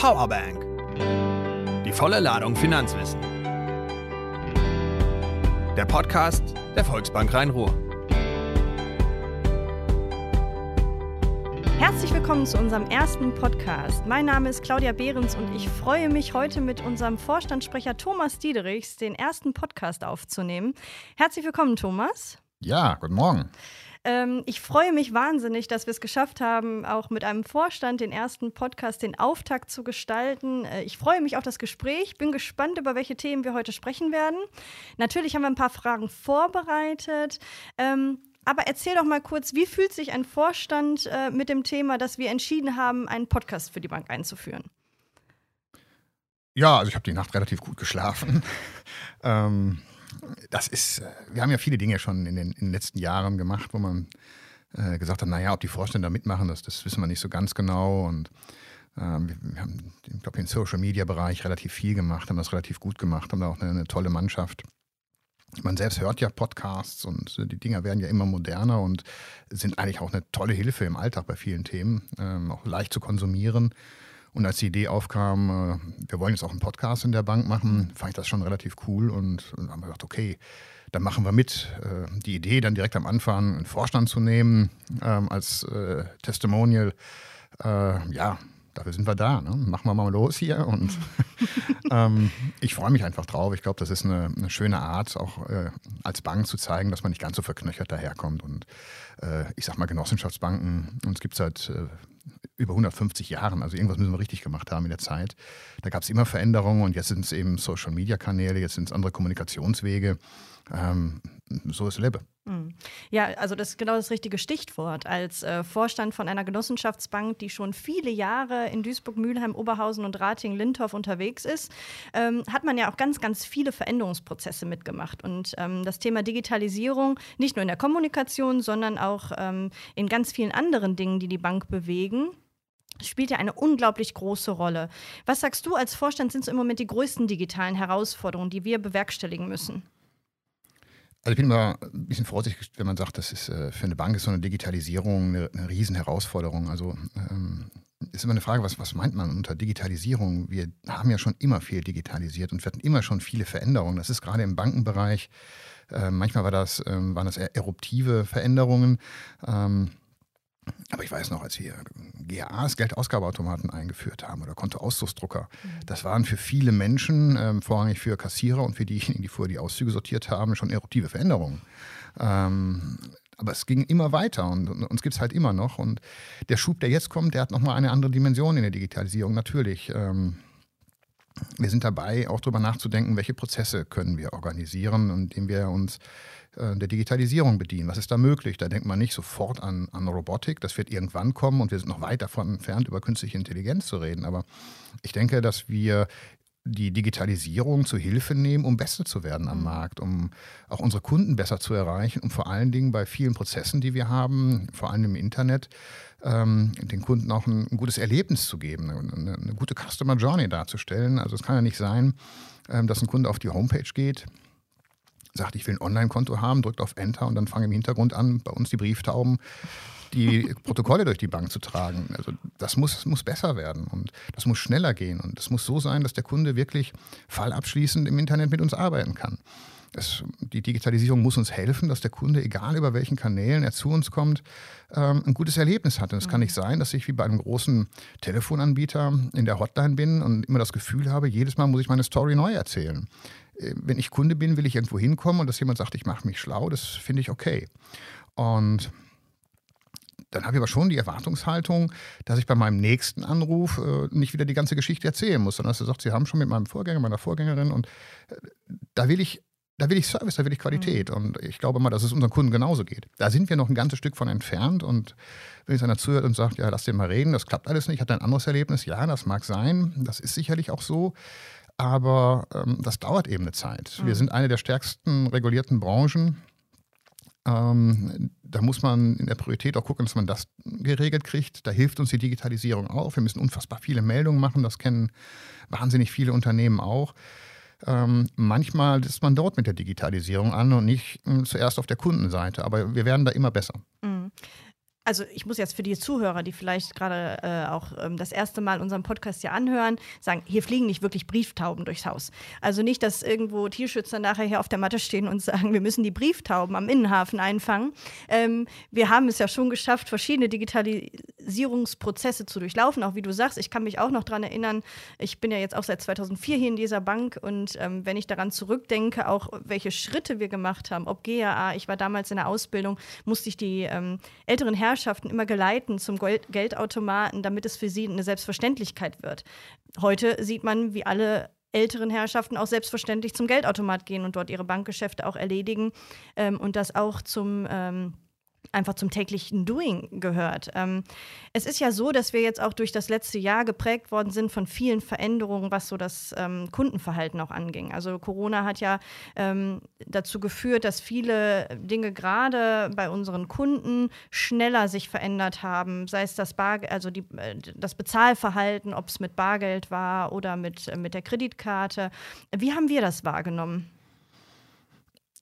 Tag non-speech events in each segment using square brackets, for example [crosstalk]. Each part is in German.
Powerbank. Die volle Ladung Finanzwissen. Der Podcast der Volksbank Rhein-Ruhr. Herzlich willkommen zu unserem ersten Podcast. Mein Name ist Claudia Behrens und ich freue mich, heute mit unserem Vorstandssprecher Thomas Diederichs den ersten Podcast aufzunehmen. Herzlich willkommen, Thomas. Ja, guten Morgen. Ähm, ich freue mich wahnsinnig, dass wir es geschafft haben, auch mit einem Vorstand den ersten Podcast, den Auftakt zu gestalten. Äh, ich freue mich auf das Gespräch, bin gespannt, über welche Themen wir heute sprechen werden. Natürlich haben wir ein paar Fragen vorbereitet. Ähm, aber erzähl doch mal kurz, wie fühlt sich ein Vorstand äh, mit dem Thema, dass wir entschieden haben, einen Podcast für die Bank einzuführen? Ja, also ich habe die Nacht relativ gut geschlafen. [laughs] ähm, das ist, äh, wir haben ja viele Dinge schon in den, in den letzten Jahren gemacht, wo man äh, gesagt hat, naja, ob die Vorstände da mitmachen, das, das wissen wir nicht so ganz genau. Und ähm, wir, haben, ich glaube, im Social-Media-Bereich relativ viel gemacht, haben das relativ gut gemacht, haben da auch eine, eine, tolle Mannschaft. Man selbst hört ja Podcasts und die Dinger werden ja immer moderner und sind eigentlich auch eine tolle Hilfe im Alltag bei vielen Themen, ähm, auch leicht zu konsumieren. Und als die Idee aufkam, äh, wir wollen jetzt auch einen Podcast in der Bank machen, fand ich das schon relativ cool und, und haben gesagt, okay, dann machen wir mit. Äh, die Idee, dann direkt am Anfang einen Vorstand zu nehmen ähm, als äh, Testimonial, ja, dafür sind wir da. Ne? Machen wir mal los hier. Und [laughs] ähm, ich freue mich einfach drauf. Ich glaube, das ist eine, eine, schöne Art, auch als Bank zu zeigen, dass man nicht ganz so verknöchert daherkommt. Und ich sag mal, Genossenschaftsbanken, uns gibt es seit äh, über 150 Jahren. Also irgendwas müssen wir richtig gemacht haben in der Zeit. Da gab es immer Veränderungen und jetzt sind es eben Social-Media-Kanäle, jetzt sind es andere Kommunikationswege. Ähm, so ist Lebe. Ja, also das ist genau das richtige Stichwort. Als äh, Vorstand von einer Genossenschaftsbank, die schon viele Jahre in Duisburg, Mülheim, Oberhausen und Rating, Lindorf unterwegs ist, ähm, hat man ja auch ganz, ganz viele Veränderungsprozesse mitgemacht. Und ähm, das Thema Digitalisierung, nicht nur in der Kommunikation, sondern auch ähm, in ganz vielen anderen Dingen, die die Bank bewegen, spielt ja eine unglaublich große Rolle. Was sagst du als Vorstand, sind so im Moment die größten digitalen Herausforderungen, die wir bewerkstelligen müssen? Also ich bin immer ein bisschen vorsichtig, wenn man sagt, das ist äh, für eine Bank ist so eine Digitalisierung eine, eine Riesenherausforderung. Also ähm, ist immer eine Frage, was, was meint man unter Digitalisierung? Wir haben ja schon immer viel digitalisiert und wir hatten immer schon viele Veränderungen. Das ist gerade im Bankenbereich. Äh, manchmal war das, ähm, waren das eruptive Veränderungen. Ähm, aber ich weiß noch, als wir GAAs, Geldausgabeautomaten eingeführt haben oder Kontoauszugsdrucker, mhm. das waren für viele Menschen, ähm, vorrangig für Kassierer und für diejenigen, die vorher die Auszüge sortiert haben, schon eruptive Veränderungen. Ähm, aber es ging immer weiter und, und uns gibt es halt immer noch. Und der Schub, der jetzt kommt, der hat nochmal eine andere Dimension in der Digitalisierung, natürlich. Ähm, wir sind dabei, auch darüber nachzudenken, welche Prozesse können wir organisieren, indem wir uns äh, der Digitalisierung bedienen. Was ist da möglich? Da denkt man nicht sofort an, an Robotik. Das wird irgendwann kommen und wir sind noch weit davon entfernt, über künstliche Intelligenz zu reden. Aber ich denke, dass wir die Digitalisierung zu Hilfe nehmen, um besser zu werden am mhm. Markt, um auch unsere Kunden besser zu erreichen, um vor allen Dingen bei vielen Prozessen, die wir haben, vor allem im Internet, ähm, den Kunden auch ein, ein, gutes Erlebnis zu geben, eine, eine, gute Customer Journey darzustellen. Also es kann ja nicht sein, ähm, dass ein Kunde auf die Homepage geht, sagt, ich will ein Online-Konto haben, drückt auf Enter und dann fange im Hintergrund an, bei uns die Brieftauben, die Protokolle durch die Bank zu tragen. Also das muss, muss besser werden und das muss schneller gehen und es muss so sein, dass der Kunde wirklich fallabschließend im Internet mit uns arbeiten kann. Es, die Digitalisierung muss uns helfen, dass der Kunde, egal über welchen Kanälen er zu uns kommt, ähm, ein gutes Erlebnis hat. Und es mhm. kann nicht sein, dass ich wie bei einem großen Telefonanbieter in der Hotline bin und immer das Gefühl habe, jedes Mal muss ich meine Story neu erzählen. Äh, wenn ich Kunde bin, will ich irgendwo hinkommen und dass jemand sagt, ich mache mich schlau, das finde ich okay. Und dann habe ich aber schon die Erwartungshaltung, dass ich bei meinem nächsten Anruf äh, nicht wieder die ganze Geschichte erzählen muss, sondern dass er sagt, Sie haben schon mit meinem Vorgänger, meiner Vorgängerin und äh, da will ich da will ich Service, da will ich Qualität. Mhm. Und ich glaube mal, dass es unseren Kunden genauso geht. Da sind wir noch ein ganzes Stück von entfernt. Und wenn jetzt einer zuhört und sagt, ja, lass den mal reden, das klappt alles nicht, hat ein anderes Erlebnis, ja, das mag sein, das ist sicherlich auch so. Aber ähm, das dauert eben eine Zeit. Mhm. Wir sind eine der stärksten regulierten Branchen. Ähm, da muss man in der Priorität auch gucken, dass man das geregelt kriegt. Da hilft uns die Digitalisierung auch. Wir müssen unfassbar viele Meldungen machen. Das kennen wahnsinnig viele Unternehmen auch. Ähm, manchmal ist man dort mit der Digitalisierung an und nicht äh, zuerst auf der Kundenseite. Aber wir werden da immer besser. Mhm. Also ich muss jetzt für die Zuhörer, die vielleicht gerade äh, auch ähm, das erste Mal unseren Podcast hier anhören, sagen, hier fliegen nicht wirklich Brieftauben durchs Haus. Also nicht, dass irgendwo Tierschützer nachher hier auf der Matte stehen und [laughs] sagen, wir müssen die Brieftauben am Innenhafen einfangen. Ähm, wir haben es ja schon geschafft, verschiedene Digitalisierungsprozesse zu durchlaufen, auch wie du sagst. Ich kann mich auch noch daran erinnern, ich bin ja jetzt auch seit 2004 hier in dieser Bank und ähm, wenn ich daran zurückdenke, auch welche Schritte wir gemacht haben, ob GAA, ich war damals in der Ausbildung, musste ich die ähm, älteren Herrschaften immer geleiten zum Gold Geldautomaten, damit es für sie eine Selbstverständlichkeit wird. Heute sieht man, wie alle älteren Herrschaften auch selbstverständlich zum Geldautomat gehen und dort ihre Bankgeschäfte auch erledigen ähm, und das auch zum ähm, einfach zum täglichen Doing gehört. Ähm, es ist ja so, dass wir jetzt auch durch das letzte Jahr geprägt worden sind von vielen Veränderungen, was so das ähm, Kundenverhalten auch anging. Also Corona hat ja ähm, dazu geführt, dass viele Dinge gerade bei unseren Kunden schneller sich verändert haben, sei es das Bar, also die, äh, das Bezahlverhalten, ob es mit Bargeld war oder mit, äh, mit der Kreditkarte. Wie haben wir das wahrgenommen?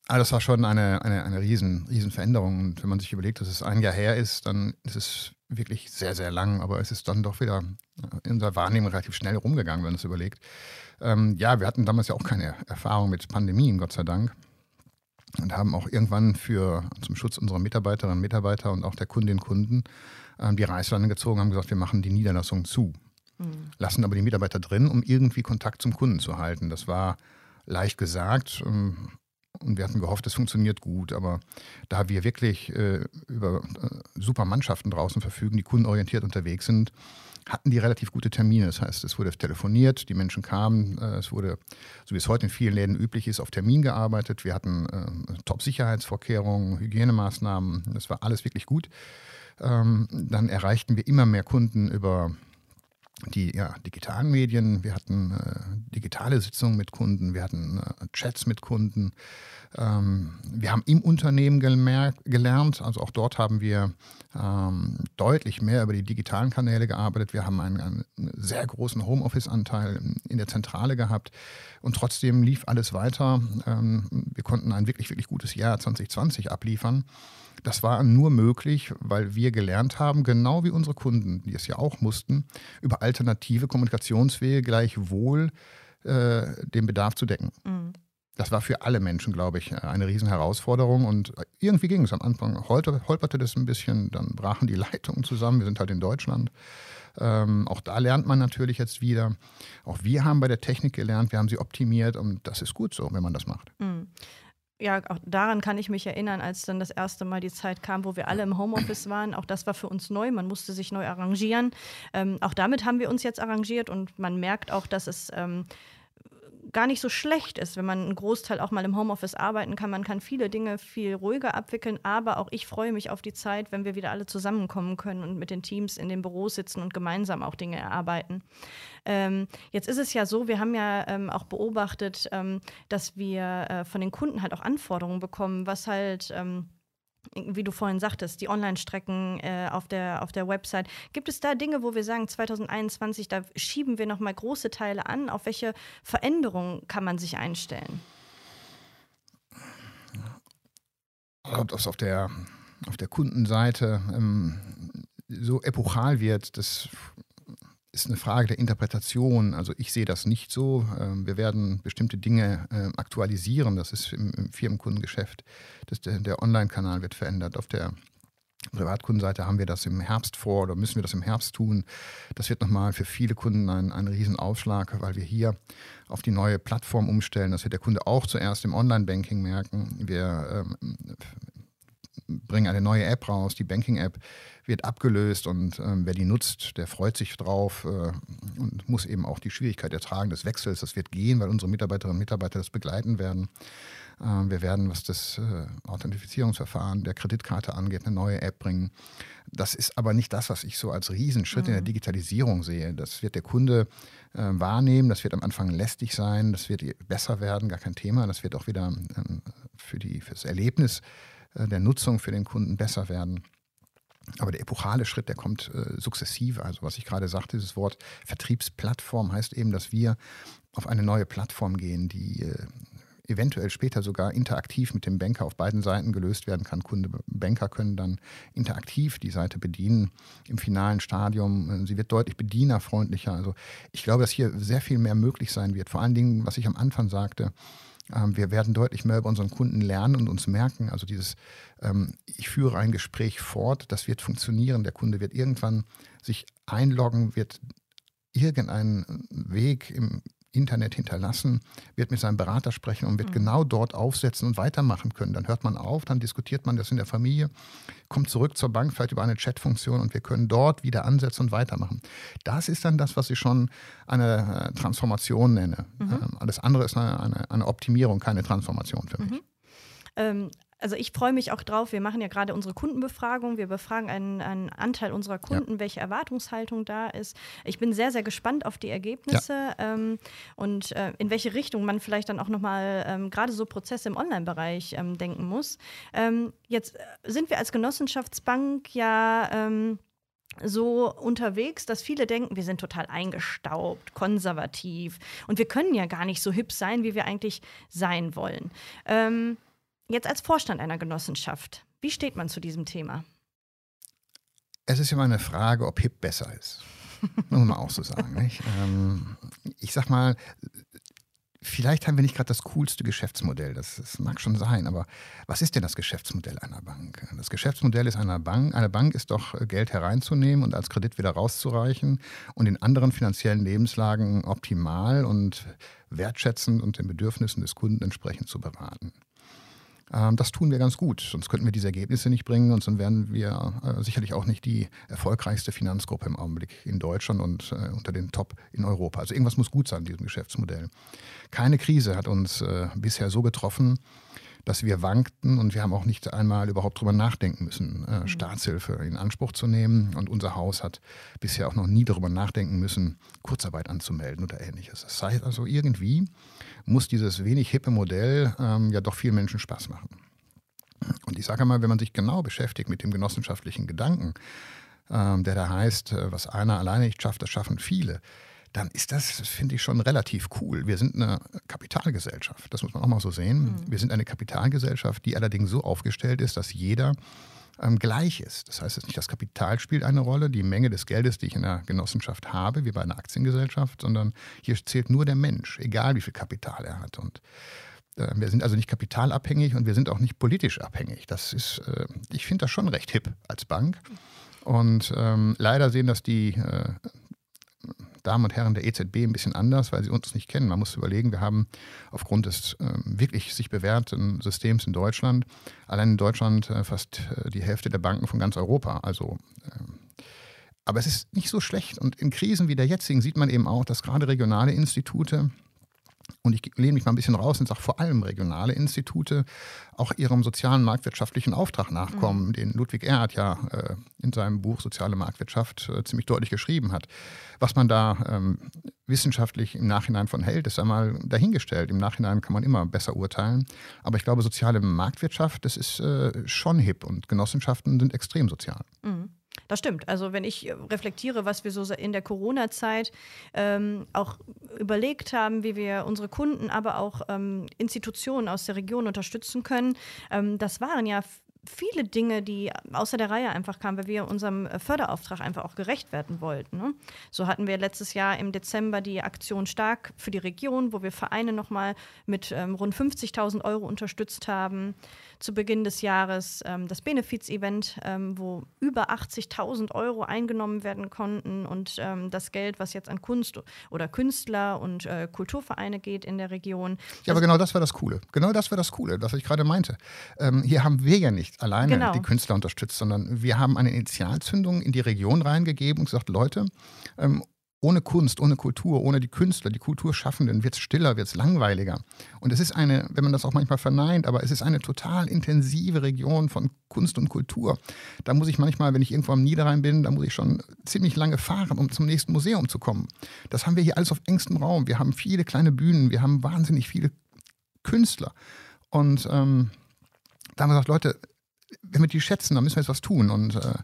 Also das war schon eine, eine, eine riesen, riesen Veränderung. Und wenn man sich überlegt, dass es ein Jahr her ist, dann ist es wirklich sehr, sehr lang. Aber es ist dann doch wieder in unserer Wahrnehmung relativ schnell rumgegangen, wenn man es überlegt. Ähm, ja, wir hatten damals ja auch keine Erfahrung mit Pandemien, Gott sei Dank. Und haben auch irgendwann für zum Schutz unserer Mitarbeiterinnen und Mitarbeiter und auch der Kundinnen und Kunden ähm, die Reißleine gezogen, haben gesagt, wir machen die Niederlassung zu. Mhm. Lassen aber die Mitarbeiter drin, um irgendwie Kontakt zum Kunden zu halten. Das war leicht gesagt. Ähm, und wir hatten gehofft, es funktioniert gut. Aber da wir wirklich äh, über äh, super Mannschaften draußen verfügen, die kundenorientiert unterwegs sind, hatten die relativ gute Termine. Das heißt, es wurde telefoniert, die Menschen kamen, äh, es wurde, so wie es heute in vielen Läden üblich ist, auf Termin gearbeitet. Wir hatten äh, Top-Sicherheitsvorkehrungen, Hygienemaßnahmen. Das war alles wirklich gut. Ähm, dann erreichten wir immer mehr Kunden über die ja, digitalen Medien, wir hatten äh, digitale Sitzungen mit Kunden, wir hatten äh, Chats mit Kunden. Ähm, wir haben im Unternehmen gelernt, also auch dort haben wir ähm, deutlich mehr über die digitalen Kanäle gearbeitet. Wir haben einen, einen sehr großen Homeoffice-Anteil in der Zentrale gehabt und trotzdem lief alles weiter. Ähm, wir konnten ein wirklich, wirklich gutes Jahr 2020 abliefern. Das war nur möglich, weil wir gelernt haben, genau wie unsere Kunden, die es ja auch mussten, über alternative Kommunikationswege gleichwohl äh, den Bedarf zu decken. Mhm. Das war für alle Menschen, glaube ich, eine Riesenherausforderung. Und irgendwie ging es am Anfang. Holperte das ein bisschen, dann brachen die [laughs] Leitungen zusammen. Wir sind halt in Deutschland. Ähm, auch da lernt man natürlich jetzt wieder. Auch wir haben bei der Technik gelernt, wir haben sie optimiert und das ist gut so, wenn man das macht. Mhm ja, auch daran kann ich mich erinnern, als dann das erste Mal die Zeit kam, wo wir alle im Homeoffice waren. Auch das war für uns neu. Man musste sich neu arrangieren. Ähm, auch damit haben wir uns jetzt arrangiert und man merkt auch, dass es ähm, gar nicht so schlecht ist, wenn man einen Großteil auch mal im Homeoffice arbeiten kann. Man kann viele Dinge viel ruhiger abwickeln, aber auch ich freue mich auf die Zeit, wenn wir wieder alle zusammenkommen können und mit den Teams in den Büros sitzen und gemeinsam auch Dinge erarbeiten. Ähm, jetzt ist es ja so, wir haben ja ähm, auch beobachtet, ähm, dass wir äh, von den Kunden halt auch Anforderungen bekommen, was halt ähm, wie du vorhin sagtest, die Online-Strecken äh, auf, der, auf der Website. Gibt es da Dinge, wo wir sagen, 2021, da schieben wir nochmal große Teile an? Auf welche Veränderungen kann man sich einstellen? Ob das auf der, auf der Kundenseite ähm, so epochal wird, das ist eine Frage der Interpretation. Also ich sehe das nicht so. Ähm, wir werden bestimmte Dinge ähm, aktualisieren. Das ist im, Firmenkundengeschäft. Das, der, Online-Kanal wird verändert. Auf der Privatkundenseite haben wir das im Herbst vor oder müssen wir das im Herbst tun. Das wird nochmal für viele Kunden ein, ein Riesenaufschlag, weil wir hier auf die neue Plattform umstellen. Das wird der Kunde auch zuerst im Online-Banking merken. Wir ähm, bringen eine neue App raus, die Banking-App wird abgelöst und ähm, wer die nutzt, der freut sich drauf äh, und muss eben auch die Schwierigkeit ertragen des Wechsels. Das wird gehen, weil unsere Mitarbeiterinnen und Mitarbeiter das begleiten werden. Äh, wir werden, was das äh, Authentifizierungsverfahren der Kreditkarte angeht, eine neue App bringen. Das ist aber nicht das, was ich so als Riesenschritt mhm. in der mhm. Digitalisierung sehe. Das wird der Kunde äh, wahrnehmen. Das wird am Anfang lästig sein. Das wird besser werden, gar kein Thema. Das wird auch wieder ähm, für, die, für das Erlebnis der Nutzung für den Kunden besser werden. Aber der epochale Schritt, der kommt äh, sukzessive. Also was ich gerade sagte, dieses Wort Vertriebsplattform heißt eben, dass wir auf eine neue Plattform gehen, die äh, eventuell später sogar interaktiv mit dem Banker auf beiden Seiten gelöst werden kann. Kunde, Banker können dann interaktiv die Seite bedienen im finalen Stadium. Sie wird deutlich bedienerfreundlicher. Also ich glaube, dass hier sehr viel mehr möglich sein wird. Vor allen Dingen, was ich am Anfang sagte, wir werden deutlich mehr über unseren Kunden lernen und uns merken. Also dieses, ähm, ich führe ein Gespräch fort, das wird funktionieren. Der Kunde wird irgendwann sich einloggen, wird irgendeinen Weg im Internet hinterlassen, wird mit seinem Berater sprechen und wird mhm. genau dort aufsetzen und weitermachen können. Dann hört man auf, dann diskutiert man das in der Familie, kommt zurück zur Bank, vielleicht über eine Chatfunktion und wir können dort wieder ansetzen und weitermachen. Das ist dann das, was ich schon eine äh, Transformation nenne. Mhm. Ähm, alles andere ist eine, eine, eine, Optimierung, keine Transformation für mich. Mhm. Ähm, also ich freue mich auch drauf. Wir machen ja gerade unsere Kundenbefragung. Wir befragen einen, einen Anteil unserer Kunden, ja. welche Erwartungshaltung da ist. Ich bin sehr, sehr gespannt auf die Ergebnisse ja. ähm, und äh, in welche Richtung man vielleicht dann auch nochmal ähm, gerade so Prozesse im Online-Bereich ähm, denken muss. Ähm, jetzt äh, sind wir als Genossenschaftsbank ja ähm, so unterwegs, dass viele denken, wir sind total eingestaubt, konservativ und wir können ja gar nicht so hip sein, wie wir eigentlich sein wollen. Ähm, Jetzt als Vorstand einer Genossenschaft, wie steht man zu diesem Thema? Es ist immer eine Frage, ob HIP besser ist. [laughs] Muss man auch so sagen. Ähm, ich sag mal, vielleicht haben wir nicht gerade das coolste Geschäftsmodell. Das, das, mag schon sein, aber was ist denn das Geschäftsmodell einer Bank? Das Geschäftsmodell ist einer Bank. Eine Bank ist doch Geld hereinzunehmen und als Kredit wieder rauszureichen und in anderen finanziellen Lebenslagen optimal und wertschätzend und den Bedürfnissen des Kunden entsprechend zu beraten. Ähm, das tun wir ganz gut, sonst könnten wir diese Ergebnisse nicht bringen und dann wären wir äh, sicherlich auch nicht die erfolgreichste Finanzgruppe im Augenblick in Deutschland und äh, unter den Top in Europa. Also irgendwas muss gut sein in diesem Geschäftsmodell. Keine Krise hat uns äh, bisher so getroffen, dass wir wankten und wir haben auch nicht einmal überhaupt darüber nachdenken müssen, äh, mhm. Staatshilfe in Anspruch zu nehmen. Und unser Haus hat bisher auch noch nie darüber nachdenken müssen, Kurzarbeit anzumelden oder ähnliches. Das heißt also, irgendwie muss dieses wenig hippe Modell ähm, ja doch vielen Menschen Spaß machen. Und ich sage mal, wenn man sich genau beschäftigt mit dem genossenschaftlichen Gedanken, ähm, der da heißt, äh, was einer alleine nicht schafft, das schaffen viele, dann ist das, finde ich, schon relativ cool. Wir sind eine Kapitalgesellschaft, das muss man auch mal so sehen. Mhm. Wir sind eine Kapitalgesellschaft, die allerdings so aufgestellt ist, dass jeder ähm, gleich ist. Das heißt, es nicht das Kapital spielt eine Rolle, die Menge des Geldes, die ich in der Genossenschaft habe, wie bei einer Aktiengesellschaft, sondern hier zählt nur der Mensch, egal wie viel Kapital er hat. Und äh, wir sind also nicht kapitalabhängig und wir sind auch nicht politisch abhängig. Das ist, äh, ich finde das schon recht hip als Bank. Und ähm, leider sehen das die äh, Damen und Herren der EZB ein bisschen anders, weil sie uns nicht kennen. Man muss überlegen, wir haben aufgrund des äh, wirklich sich bewährten Systems in Deutschland, allein in Deutschland äh, fast äh, die Hälfte der Banken von ganz Europa. Also ähm, aber es ist nicht so schlecht. Und in Krisen wie der jetzigen sieht man eben auch, dass gerade regionale Institute und ich lehne mich mal ein bisschen raus und sage vor allem regionale Institute auch ihrem sozialen marktwirtschaftlichen Auftrag nachkommen, mhm. den Ludwig Erhard ja äh, in seinem Buch Soziale Marktwirtschaft äh, ziemlich deutlich geschrieben hat. Was man da ähm, wissenschaftlich im Nachhinein von hält, ist einmal dahingestellt. Im Nachhinein kann man immer besser urteilen. Aber ich glaube, soziale Marktwirtschaft, das ist äh, schon hip und Genossenschaften sind extrem sozial. Mhm. Das stimmt. Also wenn ich reflektiere, was wir so in der Corona-Zeit ähm, auch überlegt haben, wie wir unsere Kunden, aber auch ähm, Institutionen aus der Region unterstützen können, ähm, das waren ja viele Dinge, die außer der Reihe einfach kamen, weil wir unserem äh, Förderauftrag einfach auch gerecht werden wollten. Ne? So hatten wir letztes Jahr im Dezember die Aktion Stark für die Region, wo wir Vereine nochmal mit ähm, rund 50.000 Euro unterstützt haben. Zu Beginn des Jahres ähm, das Benefiz-Event, ähm, wo über 80.000 Euro eingenommen werden konnten und ähm, das Geld, was jetzt an Kunst oder Künstler und äh, Kulturvereine geht in der Region. Ja, aber genau das war das Coole. Genau das war das Coole, was ich gerade meinte. Ähm, hier haben wir ja nicht alleine genau. die Künstler unterstützt, sondern wir haben eine Initialzündung in die Region reingegeben und gesagt, Leute, ähm, ohne Kunst, ohne Kultur, ohne die Künstler, die Kulturschaffenden wird es stiller, wird es langweiliger. Und es ist eine, wenn man das auch manchmal verneint, aber es ist eine total intensive Region von Kunst und Kultur. Da muss ich manchmal, wenn ich irgendwo am Niederrhein bin, da muss ich schon ziemlich lange fahren, um zum nächsten Museum zu kommen. Das haben wir hier alles auf engstem Raum. Wir haben viele kleine Bühnen, wir haben wahnsinnig viele Künstler. Und ähm, da haben wir gesagt, Leute, wenn wir die schätzen, dann müssen wir jetzt was tun. Und äh,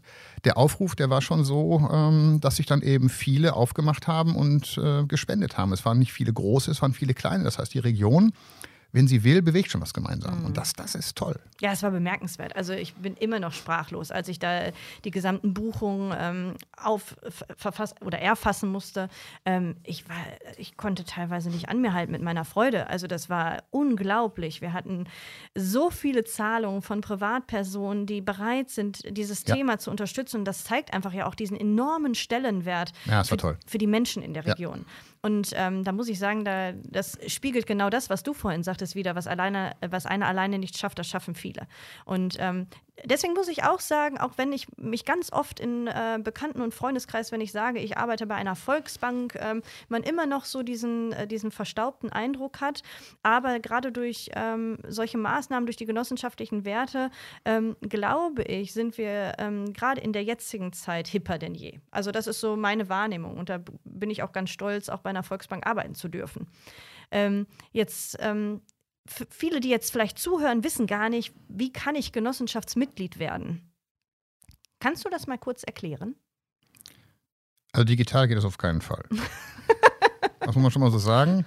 der Aufruf, der war schon so, ähm, dass sich dann eben viele aufgemacht haben und äh, gespendet haben. Es waren nicht viele große, es waren viele kleine. Das heißt, die Region wenn sie will, bewegt schon was gemeinsam. Mhm. Und das, das ist toll. Ja, es war bemerkenswert. Also ich bin immer noch sprachlos, als ich da die gesamten Buchungen ähm, auf verfassen oder erfassen musste. Ähm, ich war, ich konnte teilweise nicht an mir halten mit meiner Freude. Also das war unglaublich. Wir hatten so viele Zahlungen von Privatpersonen, die bereit sind, dieses ja. Thema zu unterstützen. Und das zeigt einfach ja auch diesen enormen Stellenwert ja, für, für, die Menschen in der Region. Ja. Und ähm, da muss ich sagen, da, das spiegelt genau das, was du vorhin sagtest, wieder, was alleine, was einer alleine nicht schafft, das schaffen viele. Und ähm, deswegen muss ich auch sagen, auch wenn ich mich ganz oft in äh, Bekannten- und Freundeskreis, wenn ich sage, ich arbeite bei einer Volksbank, ähm, man immer noch so diesen, äh, diesen verstaubten Eindruck hat. Aber gerade durch ähm, solche Maßnahmen, durch die genossenschaftlichen Werte, ähm, glaube ich, sind wir ähm, gerade in der jetzigen Zeit hipper denn je. Also das ist so meine Wahrnehmung und da bin ich auch ganz stolz, auch bei einer Volksbank arbeiten zu dürfen. Ähm, jetzt ähm, viele, die jetzt vielleicht zuhören, wissen gar nicht, wie kann ich Genossenschaftsmitglied werden? Kannst du das mal kurz erklären? Also digital geht das auf keinen Fall. [laughs] das muss man schon mal so sagen.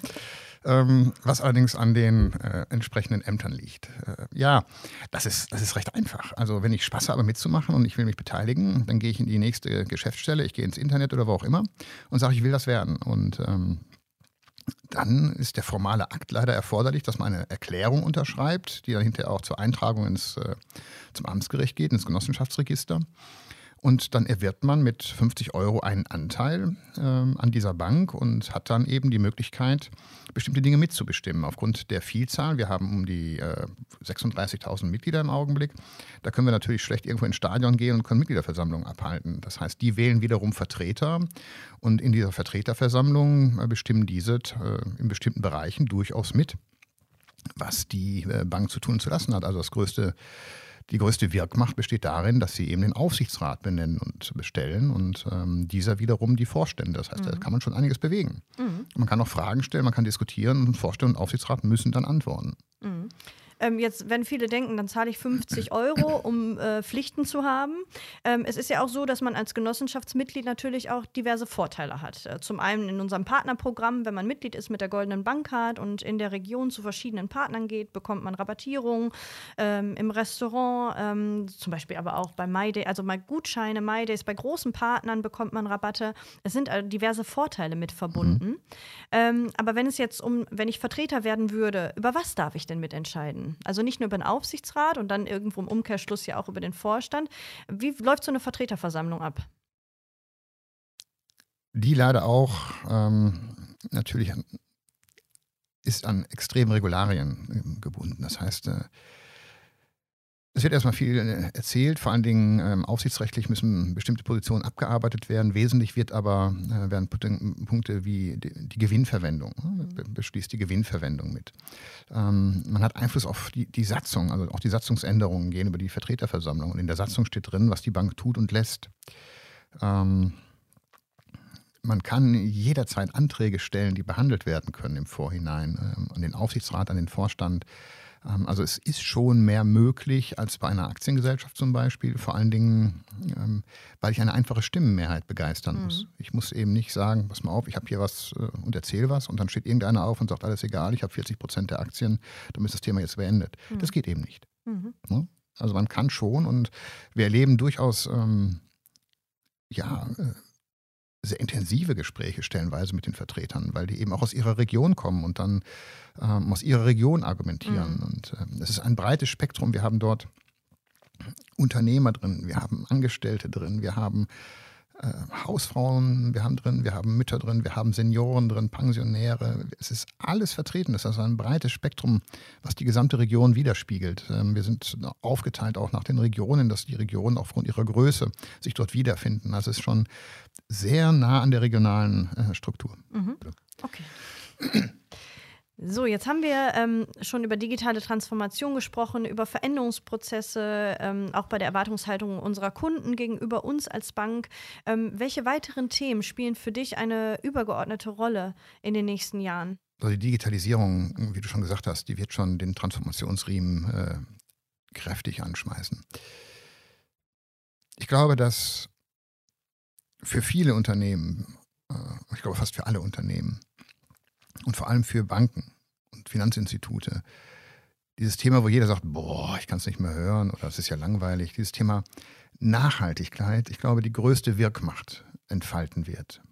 Ähm, was allerdings an den äh, entsprechenden Ämtern liegt. Äh, ja, das ist, das ist recht einfach. Also wenn ich Spaß habe mitzumachen und ich will mich beteiligen, dann gehe ich in die nächste Geschäftsstelle, ich gehe ins Internet oder wo auch immer und sage, ich will das werden. Und ähm, dann ist der formale Akt leider erforderlich, dass man eine Erklärung unterschreibt, die dann hinterher auch zur Eintragung ins, äh, zum Amtsgericht geht, ins Genossenschaftsregister. Und dann erwirbt man mit 50 Euro einen Anteil äh, an dieser Bank und hat dann eben die Möglichkeit, bestimmte Dinge mitzubestimmen. Aufgrund der Vielzahl, wir haben um die äh, 36.000 Mitglieder im Augenblick, da können wir natürlich schlecht irgendwo ins Stadion gehen und können Mitgliederversammlungen abhalten. Das heißt, die wählen wiederum Vertreter und in dieser Vertreterversammlung äh, bestimmen diese äh, in bestimmten Bereichen durchaus mit, was die äh, Bank zu tun und zu lassen hat. Also das größte die größte Wirkmacht besteht darin, dass sie eben den Aufsichtsrat benennen und bestellen und ähm, dieser wiederum die Vorstände. Das heißt, mhm. da kann man schon einiges bewegen. Mhm. Man kann auch Fragen stellen, man kann diskutieren und Vorstände und Aufsichtsrat müssen dann antworten. Mhm. Ähm, jetzt, wenn viele denken, dann zahle ich 50 [clears throat] Euro, um äh, Pflichten zu haben. Ähm, es ist ja auch so, dass man als Genossenschaftsmitglied natürlich auch diverse Vorteile hat. Äh, zum einen in unserem Partnerprogramm, wenn man Mitglied ist mit der Goldenen Bankcard und in der Region zu verschiedenen Partnern geht, bekommt man Rabattierung ähm, im Restaurant, ähm, zum Beispiel aber auch bei MyDay, also mal Gutscheine, MyDays, bei großen Partnern bekommt man Rabatte. Es sind äh, diverse Vorteile mit verbunden. Mhm. Ähm, aber wenn es jetzt um, wenn ich Vertreter werden würde, über was darf ich denn mitentscheiden? Also nicht nur über den Aufsichtsrat und dann irgendwo im Umkehrschluss ja auch über den Vorstand. Wie läuft so eine Vertreterversammlung ab? Die leider auch ähm, natürlich ist an extreme Regularien gebunden. Das heißt, äh, es wird erstmal viel äh, erzählt, vor allen Dingen ähm, aufsichtsrechtlich müssen bestimmte Positionen abgearbeitet werden. Wesentlich wird aber äh, werden Punkte wie die, die Gewinnverwendung, ne? beschließt die Gewinnverwendung mit. Ähm, man hat Einfluss auf die, die Satzung, also auch die Satzungsänderungen gehen über die Vertreterversammlung. Und in der Satzung steht drin, was die Bank tut und lässt. Ähm, man kann jederzeit Anträge stellen, die behandelt werden können im Vorhinein, ähm, an den Aufsichtsrat, an den Vorstand. Ähm, also es ist schon mehr möglich als bei einer Aktiengesellschaft zum Beispiel, vor allen Dingen, ähm, weil ich eine einfache Stimmenmehrheit begeistern muss. Mhm. Ich muss eben nicht sagen, pass mal auf, ich habe hier was äh, und erzähle was und dann steht irgendeiner auf und sagt, alles egal, ich habe 40 Prozent der Aktien, dann ist das Thema jetzt beendet. Mhm. Das geht eben nicht. Mhm. Ne? Also man kann schon und wir erleben durchaus ähm, ja, äh, sehr intensive Gespräche stellenweise mit den Vertretern, weil die eben auch aus ihrer Region kommen und dann ähm, aus ihrer Region argumentieren. Mhm. Und ähm, es ist ein breites Spektrum. Wir haben dort Unternehmer drin, wir haben Angestellte drin, wir haben äh, Hausfrauen, wir haben drin, wir haben Mütter drin, wir haben Senioren drin, Pensionäre. Es ist alles vertreten. Das ist also ein breites Spektrum, was die gesamte Region widerspiegelt. Ähm, wir sind aufgeteilt auch nach den Regionen, dass die Regionen aufgrund ihrer Größe sich dort wiederfinden. Also es ist schon sehr nah an der regionalen äh, Struktur. Mhm. Okay. So, jetzt haben wir ähm, schon über digitale Transformation gesprochen, über Veränderungsprozesse, ähm, auch bei der Erwartungshaltung unserer Kunden gegenüber uns als Bank. Ähm, welche weiteren Themen spielen für dich eine übergeordnete Rolle in den nächsten Jahren? Also die Digitalisierung, wie du schon gesagt hast, die wird schon den Transformationsriemen äh, kräftig anschmeißen. Ich glaube, dass für viele Unternehmen, äh, ich glaube fast für alle Unternehmen, und vor allem für Banken und Finanzinstitute. Dieses Thema, wo jeder sagt, boah, ich kann es nicht mehr hören oder es ist ja langweilig. Dieses Thema Nachhaltigkeit, ich glaube, die größte Wirkmacht entfalten wird.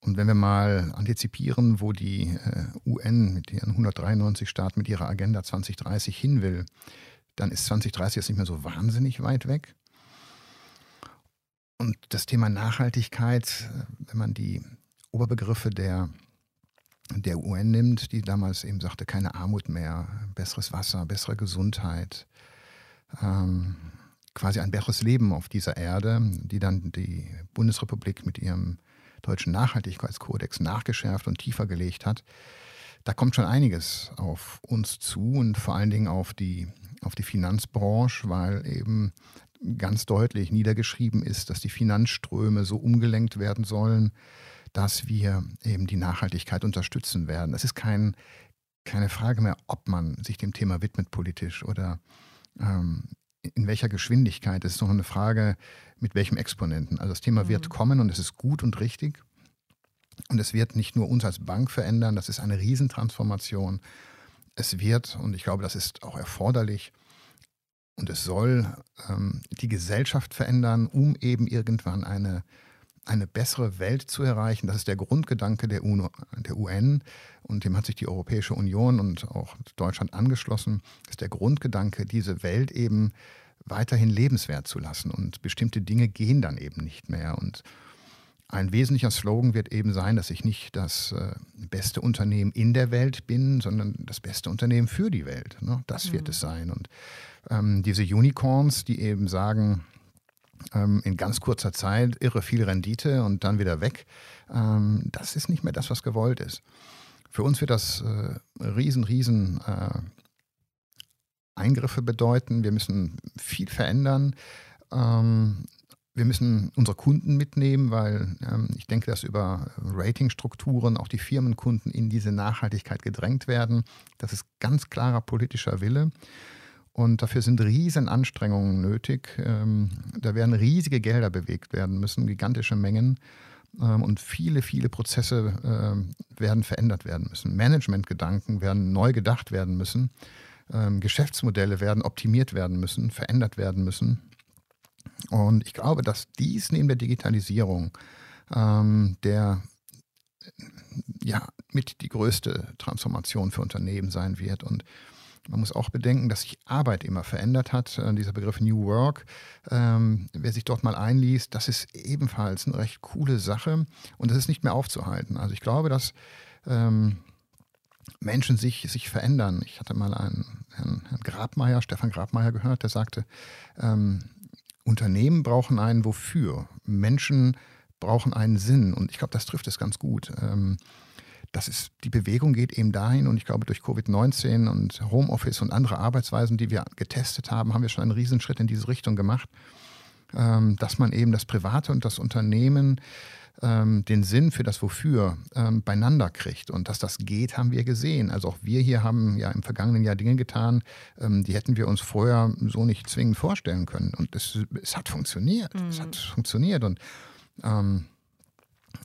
Und wenn wir mal antizipieren, wo die äh, UN mit ihren 193 Staaten mit ihrer Agenda 2030 hin will, dann ist 2030 jetzt nicht mehr so wahnsinnig weit weg. Und das Thema Nachhaltigkeit, äh, wenn man die Oberbegriffe der, der UN nimmt, die damals eben sagte, keine Armut mehr, besseres Wasser, bessere Gesundheit, ähm, quasi ein besseres Leben auf dieser Erde, die dann die Bundesrepublik mit ihrem deutschen Nachhaltigkeitskodex nachgeschärft und tiefer gelegt hat. Da kommt schon einiges auf uns zu und vor allen Dingen auf die, auf die Finanzbranche, weil eben ganz deutlich niedergeschrieben ist, dass die Finanzströme so umgelenkt werden sollen, dass wir eben die Nachhaltigkeit unterstützen werden. Es ist kein, keine Frage mehr, ob man sich dem Thema widmet politisch oder ähm, in welcher Geschwindigkeit. Es ist noch eine Frage, mit welchem Exponenten. Also das Thema mhm. wird kommen und es ist gut und richtig. Und es wird nicht nur uns als Bank verändern, das ist eine Riesentransformation. Es wird, und ich glaube, das ist auch erforderlich, und es soll ähm, die Gesellschaft verändern, um eben irgendwann eine, eine bessere Welt zu erreichen. Das ist der Grundgedanke der, UNO, der UN und dem hat sich die Europäische Union und auch Deutschland angeschlossen. Das ist der Grundgedanke, diese Welt eben weiterhin lebenswert zu lassen. Und bestimmte Dinge gehen dann eben nicht mehr. Und ein wesentlicher Slogan wird eben sein, dass ich nicht das äh, beste Unternehmen in der Welt bin, sondern das beste Unternehmen für die Welt. Ne? Das mhm. wird es sein. Und ähm, diese Unicorns, die eben sagen, ähm, in ganz kurzer Zeit irre viel Rendite und dann wieder weg, ähm, das ist nicht mehr das, was gewollt ist. Für uns wird das äh, riesen, riesen äh, Eingriffe bedeuten. Wir müssen viel verändern. Ähm, wir müssen unsere Kunden mitnehmen, weil ähm, ich denke, dass über Ratingstrukturen auch die Firmenkunden in diese Nachhaltigkeit gedrängt werden. Das ist ganz klarer politischer Wille. Und dafür sind riesen Anstrengungen nötig. Ähm, da werden riesige Gelder bewegt werden müssen, gigantische Mengen. Ähm, und viele, viele Prozesse äh, werden verändert werden müssen. Managementgedanken werden neu gedacht werden müssen. Ähm, Geschäftsmodelle werden optimiert werden müssen, verändert werden müssen. Und ich glaube, dass dies neben der Digitalisierung ähm, der ja, mit die größte Transformation für Unternehmen sein wird. Und man muss auch bedenken, dass sich Arbeit immer verändert hat. Äh, dieser Begriff New Work, ähm, wer sich dort mal einliest, das ist ebenfalls eine recht coole Sache und das ist nicht mehr aufzuhalten. Also ich glaube, dass ähm, Menschen sich, sich verändern. Ich hatte mal einen Herrn, Herrn Grabmeier, Stefan Grabmeier gehört, der sagte, ähm, Unternehmen brauchen einen Wofür. Menschen brauchen einen Sinn. Und ich glaube, das trifft es ganz gut. Das ist, die Bewegung geht eben dahin und ich glaube, durch Covid-19 und Homeoffice und andere Arbeitsweisen, die wir getestet haben, haben wir schon einen Riesenschritt in diese Richtung gemacht, ähm, dass man eben das Private und das Unternehmen ähm, den Sinn für das Wofür ähm, beieinander kriegt. Und dass das geht, haben wir gesehen. Also auch wir hier haben ja im vergangenen Jahr Dinge getan, ähm, die hätten wir uns vorher so nicht zwingend vorstellen können. Und es, es hat funktioniert. Mhm. Es hat funktioniert. Und ähm,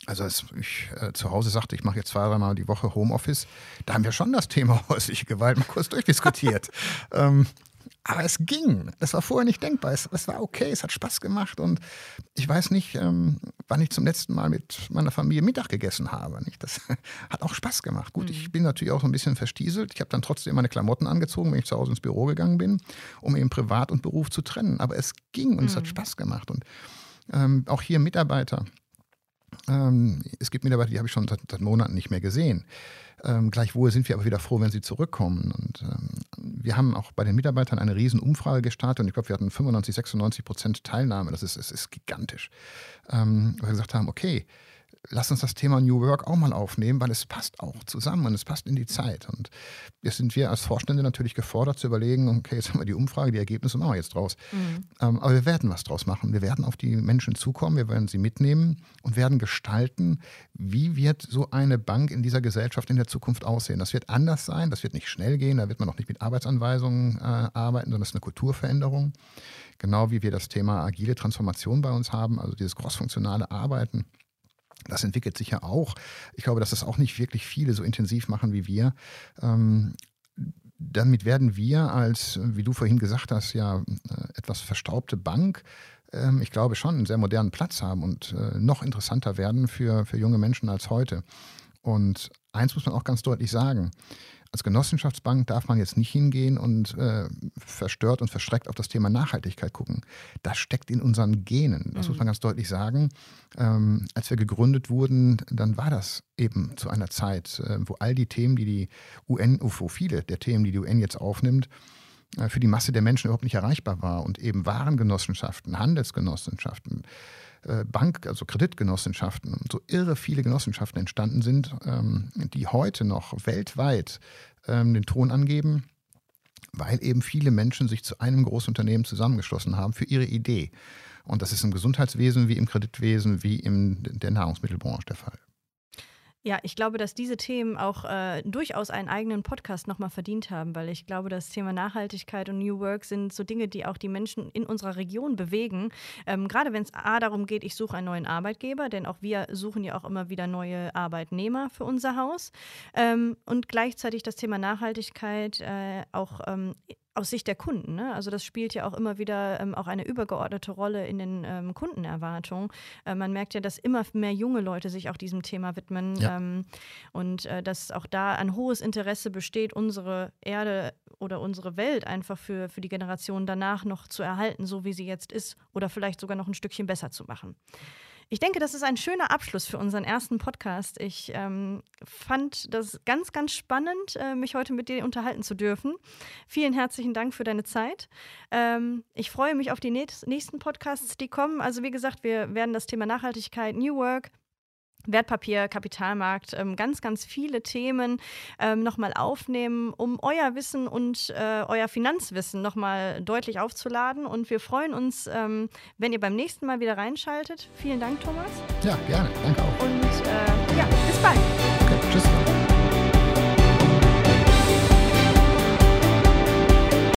also als ich äh, zu Hause sagte, ich mache jetzt zwei, dreimal die Woche Homeoffice, da haben wir schon das Thema [laughs] häusliche Gewalt mal kurz durchdiskutiert. [laughs] ähm, aber es ging. Das war vorher nicht denkbar. Es, es, war okay, es hat Spaß gemacht. Und ich weiß nicht, ähm, wann ich zum letzten Mal mit meiner Familie Mittag gegessen habe. Nicht? Das [laughs] hat auch Spaß gemacht. Gut, mhm. ich bin natürlich auch so ein bisschen verstieselt. Ich habe dann trotzdem meine Klamotten angezogen, wenn ich zu Hause ins Büro gegangen bin, um eben Privat und Beruf zu trennen. Aber es ging und mhm. es hat mhm. Spaß gemacht. Und ähm, auch hier Mitarbeiter. Ähm, es gibt Mitarbeiter, die habe ich schon seit, seit Monaten nicht mehr gesehen. Ähm, gleichwohl sind wir aber wieder froh, wenn sie zurückkommen. Und ähm, wir haben auch bei den Mitarbeitern eine riesen Umfrage gestartet und ich glaube, wir hatten 95, 96 Prozent Teilnahme. Das ist, ist, ist gigantisch. Ähm, weil wir gesagt haben, okay, lass uns das Thema New Work auch mal aufnehmen, weil es passt auch zusammen und es passt in die Zeit. Und jetzt sind wir als Vorstände natürlich gefordert zu überlegen, okay, jetzt haben wir die Umfrage, die Ergebnisse machen wir jetzt draus. Mhm. Ähm, aber wir werden was draus machen. Wir werden auf die Menschen zukommen, wir werden sie mitnehmen und werden gestalten, wie wird so eine Bank in dieser Gesellschaft in der Zukunft aussehen. Das wird anders sein, das wird nicht schnell gehen, da wird man auch nicht mit Arbeitsanweisungen äh, arbeiten, sondern es ist eine Kulturveränderung. Genau wie wir das Thema agile Transformation bei uns haben, also dieses crossfunktionale Arbeiten Das entwickelt sich ja auch. Ich glaube, dass das auch nicht wirklich viele so intensiv machen wie wir. Ähm, damit werden wir als, wie du vorhin gesagt hast, ja äh, etwas verstaubte Bank, ähm, ich glaube schon einen sehr modernen Platz haben und äh, noch interessanter werden für, für junge Menschen als heute. Und eins muss man auch ganz deutlich sagen, als Genossenschaftsbank darf man jetzt nicht hingehen und äh, verstört und verschreckt auf das Thema Nachhaltigkeit gucken. Das steckt in unseren Genen. Das mhm. muss man ganz deutlich sagen. Ähm, als wir gegründet wurden, dann war das eben zu einer Zeit, äh, wo all die Themen, die die UN, wo viele der Themen, die die UN jetzt aufnimmt, äh, für die Masse der Menschen überhaupt nicht erreichbar war und eben Warengenossenschaften, Handelsgenossenschaften, Bank, also Kreditgenossenschaften und so irre viele Genossenschaften entstanden sind, ähm, die heute noch weltweit ähm, den Ton angeben, weil eben viele Menschen sich zu einem Großunternehmen zusammengeschlossen haben für ihre Idee. Und das ist im Gesundheitswesen wie im Kreditwesen wie in der Nahrungsmittelbranche der Fall. Ja, ich glaube, dass diese Themen auch äh, durchaus einen eigenen Podcast nochmal verdient haben, weil ich glaube, das Thema Nachhaltigkeit und New Work sind so Dinge, die auch die Menschen in unserer Region bewegen. Ähm, gerade wenn es A darum geht, ich suche einen neuen Arbeitgeber, denn auch wir suchen ja auch immer wieder neue Arbeitnehmer für unser Haus. Ähm, und gleichzeitig das Thema Nachhaltigkeit äh, auch ähm, aus Sicht der Kunden. Ne? Also das spielt ja auch immer wieder ähm, auch eine übergeordnete Rolle in den ähm, Kundenerwartungen. Äh, man merkt ja, dass immer mehr junge Leute sich auch diesem Thema widmen ja. ähm, und äh, dass auch da ein hohes Interesse besteht, unsere Erde oder unsere Welt einfach für, für die Generation danach noch zu erhalten, so wie sie jetzt ist oder vielleicht sogar noch ein Stückchen besser zu machen. Ich denke, das ist ein schöner Abschluss für unseren ersten Podcast. Ich ähm, fand das ganz, ganz spannend, äh, mich heute mit dir unterhalten zu dürfen. Vielen herzlichen Dank für deine Zeit. Ähm, ich freue mich auf die nächsten Podcasts, die kommen. Also wie gesagt, wir werden das Thema Nachhaltigkeit, New Work, Wertpapier, Kapitalmarkt, ähm, ganz, ganz viele Themen ähm, nochmal aufnehmen, um euer Wissen und äh, euer Finanzwissen nochmal deutlich aufzuladen. Und wir freuen uns, ähm, wenn ihr beim nächsten Mal wieder reinschaltet. Vielen Dank, Thomas. Ja, gerne. Danke auch. Und